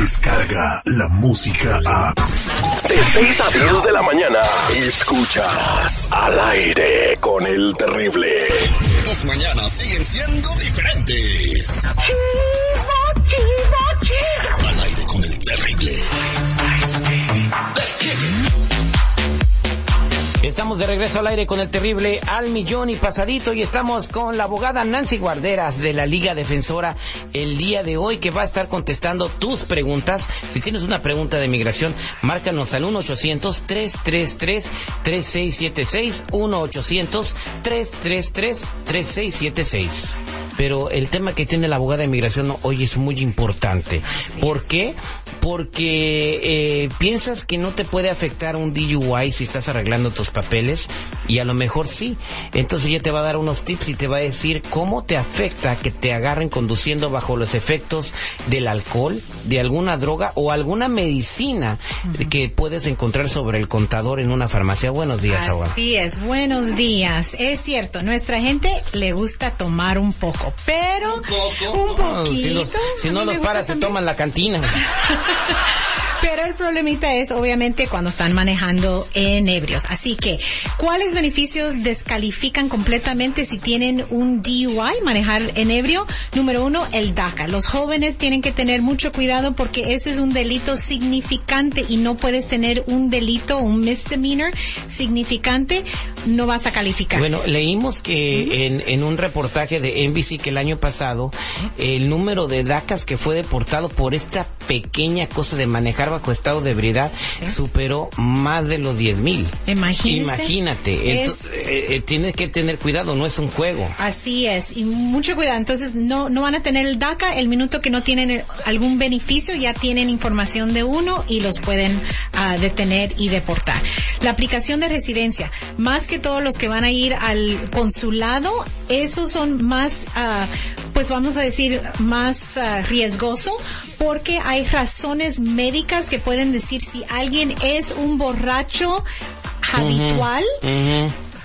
música, la música a... De 6 a 10 de la mañana, escuchas al aire con el terrible. Tus mañanas siguen siendo diferentes. Estamos de regreso al aire con el terrible al millón y pasadito y estamos con la abogada Nancy Guarderas de la Liga Defensora el día de hoy que va a estar contestando tus preguntas. Si tienes una pregunta de migración, márcanos al 1-800-333-3676, 1-800-333-3676. Pero el tema que tiene la abogada de migración hoy es muy importante. ¿Por qué? Porque eh, piensas que no te puede afectar un DUI si estás arreglando tus papeles y a lo mejor sí. Entonces ella te va a dar unos tips y te va a decir cómo te afecta que te agarren conduciendo bajo los efectos del alcohol, de alguna droga o alguna medicina que puedes encontrar sobre el contador en una farmacia. Buenos días, abogada. Así es, buenos días. Es cierto, nuestra gente le gusta tomar un poco, pero un, poquito. si, los- si a no los paras, se también. toman la cantina. Pero el problemita es obviamente cuando están manejando en ebrios. Así que, ¿cuáles beneficios descalifican completamente si tienen un DUI, manejar en ebrio? Número uno, el DACA. Los jóvenes tienen que tener mucho cuidado porque ese es un delito significante y no puedes tener un delito, un misdemeanor significante, no vas a calificar. Bueno, leímos que en, en un reportaje de NBC que el año pasado, el número de DACAs que fue deportado por esta pequeña cosa de manejar bajo estado de ebriedad superó más de los 10 mil. Imagínate. Es- eh, eh, tienes que tener cuidado, no es un juego. Así es, y mucho cuidado. Entonces, no, no van a tener el DACA. El minuto que no tienen el- algún beneficio, ya tienen información de uno y los pueden ah, detener y deportar. La aplicación de residencia, más que todos los que van a ir al consulado, esos son más, ah, pues vamos a decir, más ah, riesgoso porque hay razones médicas que pueden decir si alguien es un borracho habitual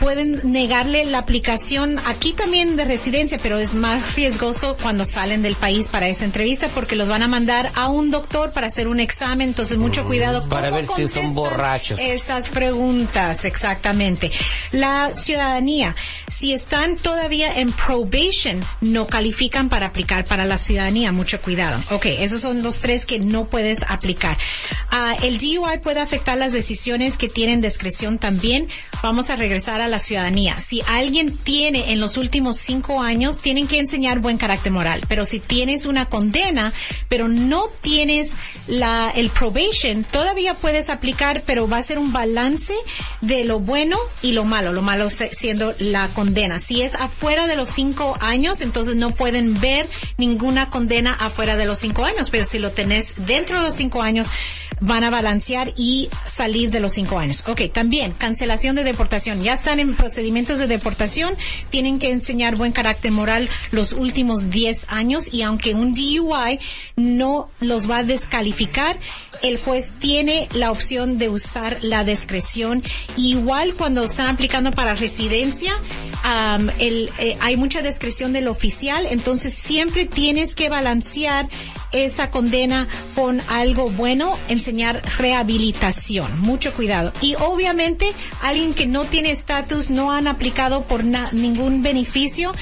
pueden negarle la aplicación aquí también de residencia, pero es más riesgoso cuando salen del país para esa entrevista porque los van a mandar a un doctor para hacer un examen, entonces mucho cuidado Para ver si son borrachos. Esas preguntas, exactamente. La ciudadanía, si están todavía en probation, no califican para aplicar para la ciudadanía, mucho cuidado. Ok, esos son los tres que no puedes aplicar. Ah, el DUI puede afectar las decisiones que tienen discreción también. Vamos a regresar a la ciudadanía. Si alguien tiene en los últimos cinco años, tienen que enseñar buen carácter moral. Pero si tienes una condena, pero no tienes la, el probation, todavía puedes aplicar, pero va a ser un balance de lo bueno y lo malo. Lo malo siendo la condena. Si es afuera de los cinco años, entonces no pueden ver ninguna condena afuera de los cinco años. Pero si lo tenés dentro de los cinco años, van a balancear y salir de los cinco años. Ok, también cancelación de deportación. Ya están en procedimientos de deportación, tienen que enseñar buen carácter moral los últimos 10 años y aunque un DUI no los va a descalificar, el juez tiene la opción de usar la discreción. Igual cuando están aplicando para residencia, am, el, eh, hay mucha discreción del oficial, entonces siempre tienes que balancear esa condena con algo bueno, enseñar rehabilitación. Mucho cuidado. Y obviamente, alguien que no tiene estatus, no han aplicado por ningún beneficio,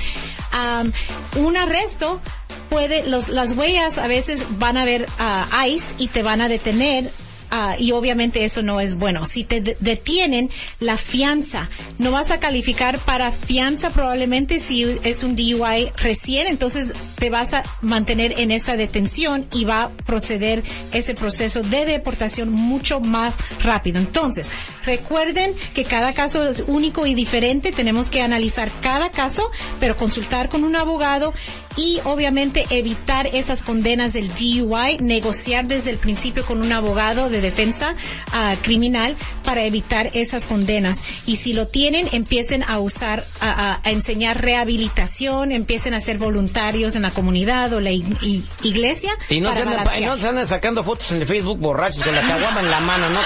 am, un arresto puede, los, las huellas a veces van a ver a ICE y te van a detener. Ah, y obviamente eso no es bueno. Si te de- detienen, la fianza, no vas a calificar para fianza probablemente si es un DUI recién, entonces te vas a mantener en esa detención y va a proceder ese proceso de deportación mucho más rápido. Entonces, recuerden que cada caso es único y diferente, tenemos que analizar cada caso, pero consultar con un abogado y obviamente evitar esas condenas del DUI, negociar desde el principio con un abogado de defensa ah, criminal para evitar esas condenas. Y si lo tienen empiecen a usar, a, a- a enseñar rehabilitación, empiecen a ser voluntarios en la comunidad o la ig- i- iglesia Y no se, andan, y no se andan sacando fotos en el Facebook borrachos con la caguama en la mano, ¿no?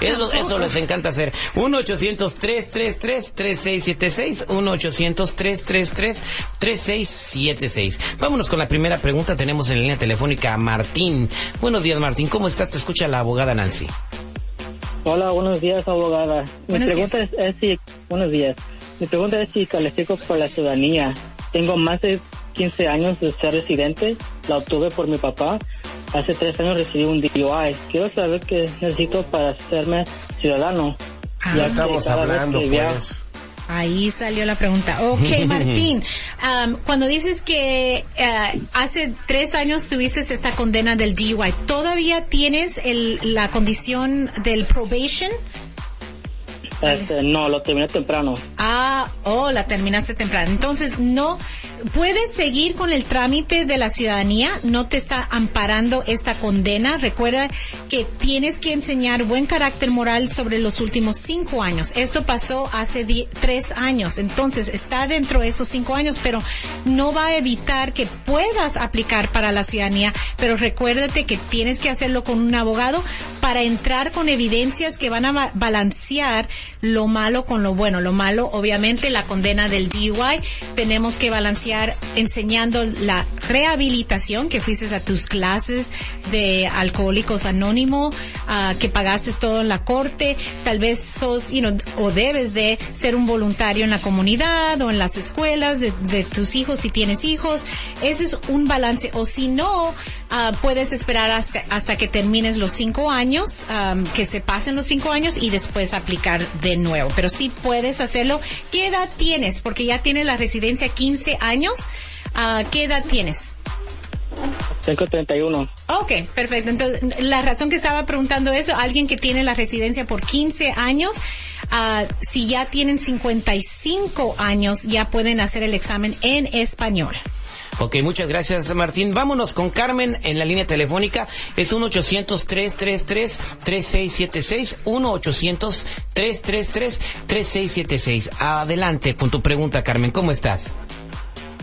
Que eso, eso les encanta hacer. 1-800-333-3676. 1-800-333-3676. Vámonos con la primera pregunta. Tenemos en línea telefónica a Martín. Buenos días, Martín. ¿Cómo estás? Te escucha la abogada Nancy. Hola, buenos días, abogada. Mi Buenos pregunta es, es si, buenos días. Mi pregunta es si califico por la ciudadanía. Tengo más de 15 años de ser residente. La obtuve por mi papá. Hace tres años recibí un DUI. Quiero saber qué necesito para hacerme ciudadano. Ah, Ya Estamos hablando, pues. Ahí salió la pregunta. Ok, Martín, am, cuando dices que eh, hace tres años tuviste esta condena del DUI, ¿todavía tienes el, la condición del probation? Este, no, lo terminé temprano. Ah, oh, la terminaste temprano. Entonces, no, puedes seguir con el trámite de la ciudadanía, no te está amparando esta condena. Recuerda que tienes que enseñar buen carácter moral sobre los últimos cinco años. Esto pasó hace tres años, entonces está dentro de esos cinco años, pero no va a evitar que puedas aplicar para la ciudadanía, pero recuérdate que tienes que hacerlo con un abogado para entrar con evidencias que van a ba- balancear lo malo con lo bueno. Lo malo, obviamente, la condena del DUI. Tenemos que balancear enseñando la rehabilitación, que fuiste a tus clases de alcohólicos anónimo, ah, que pagaste todo en la corte. Tal vez sos, you know, o debes de ser un voluntario en la comunidad o en las escuelas de, de tus hijos si tienes hijos. Ese es un balance. O si no, ah, puedes esperar hasta, hasta que termines los cinco años, am, que se pasen los cinco años y después aplicar de nuevo. Pero sí puedes hacerlo. ¿Qué edad tienes? Porque ya tienes la residencia 15 años. Ah, ¿Qué edad tienes? Tengo 31. Ok, perfecto. Entonces, la razón que estaba preguntando eso, alguien que tiene la residencia por 15 años, ah, si ya tienen 55 años, ya pueden hacer el examen en español. Ok, muchas gracias, Martín. Vámonos con Carmen en la línea telefónica. Es 1-800-333-3676. 1-800-333-3676. Adelante con tu pregunta, Carmen. ¿Cómo estás?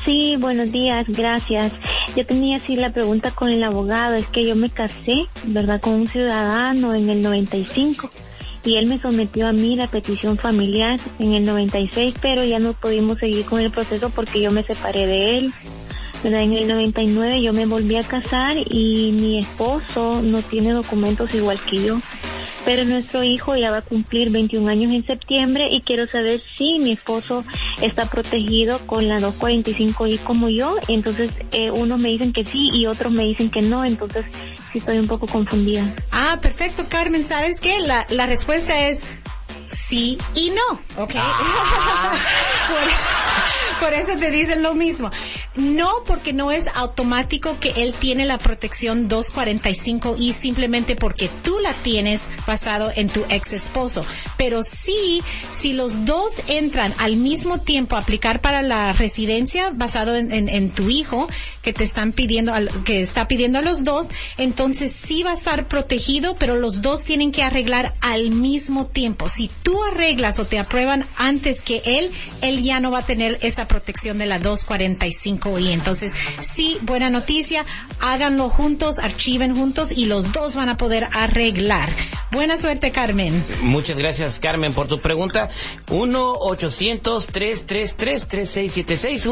Sí, buenos días, gracias. Yo tenía así la pregunta con el abogado, es que yo me casé, ¿verdad?, con un ciudadano en el 95 y él me sometió a mí la petición familiar en el 96, pero ya no pudimos seguir con el proceso porque yo me separé de él. ¿Verdad? En el 99 yo me volví a casar y mi esposo no tiene documentos igual que yo. Pero nuestro hijo ya va a cumplir 21 años en septiembre y quiero saber si mi esposo está protegido con la 245i como yo. Entonces, eh, unos me dicen que sí y otros me dicen que no. Entonces, sí estoy un poco confundida. Ah, perfecto, Carmen. ¿Sabes qué? La, la respuesta es sí y no, ¿ok? por, por eso te dicen lo mismo. No, porque no es automático que él tiene la protección 245 y simplemente porque tú la tienes basado en tu ex esposo. Pero sí, si los dos entran al mismo tiempo a aplicar para la residencia basado en, tu hijo, que te están pidiendo, que está pidiendo a los dos, entonces sí va a estar protegido, pero los dos tienen que arreglar al mismo tiempo. Si tú arreglas o te aprueban antes que él, él ya no va a tener esa protección de la 245 y entonces sí, buena noticia, háganlo juntos, archiven juntos y los dos van a poder arreglar. Buena suerte, Carmen. Muchas gracias, Carmen, por tu pregunta. 1-800-333-3676.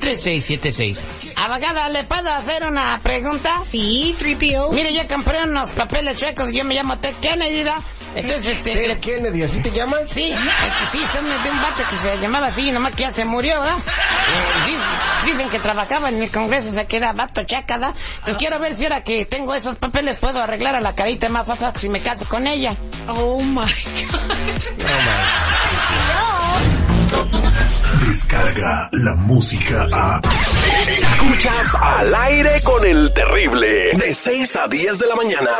1-800-333-3676. Abogada, ¿le puedo hacer una pregunta? Sí, 3PO. Mire, yo compré unos papeles chuecos. Yo me llamo Ted Kennedy, ¿da? Entonces, este... Ted Kennedy, ¿así te llamas? Sí, este, sí, son de un vato que se llamaba así, nomás que ya se murió, ¿verdad? Eh, dic- Dicen que trabajaba en el Congreso, o sea que era vato chaca, ¿verdad? Entonces quiero ver si ahora que tengo esos papeles puedo arreglar a la carita más fafa si me caso con ella. Oh my God. Descarga la música a. Escuchas al aire con el terrible. De 6 a 10 de la mañana.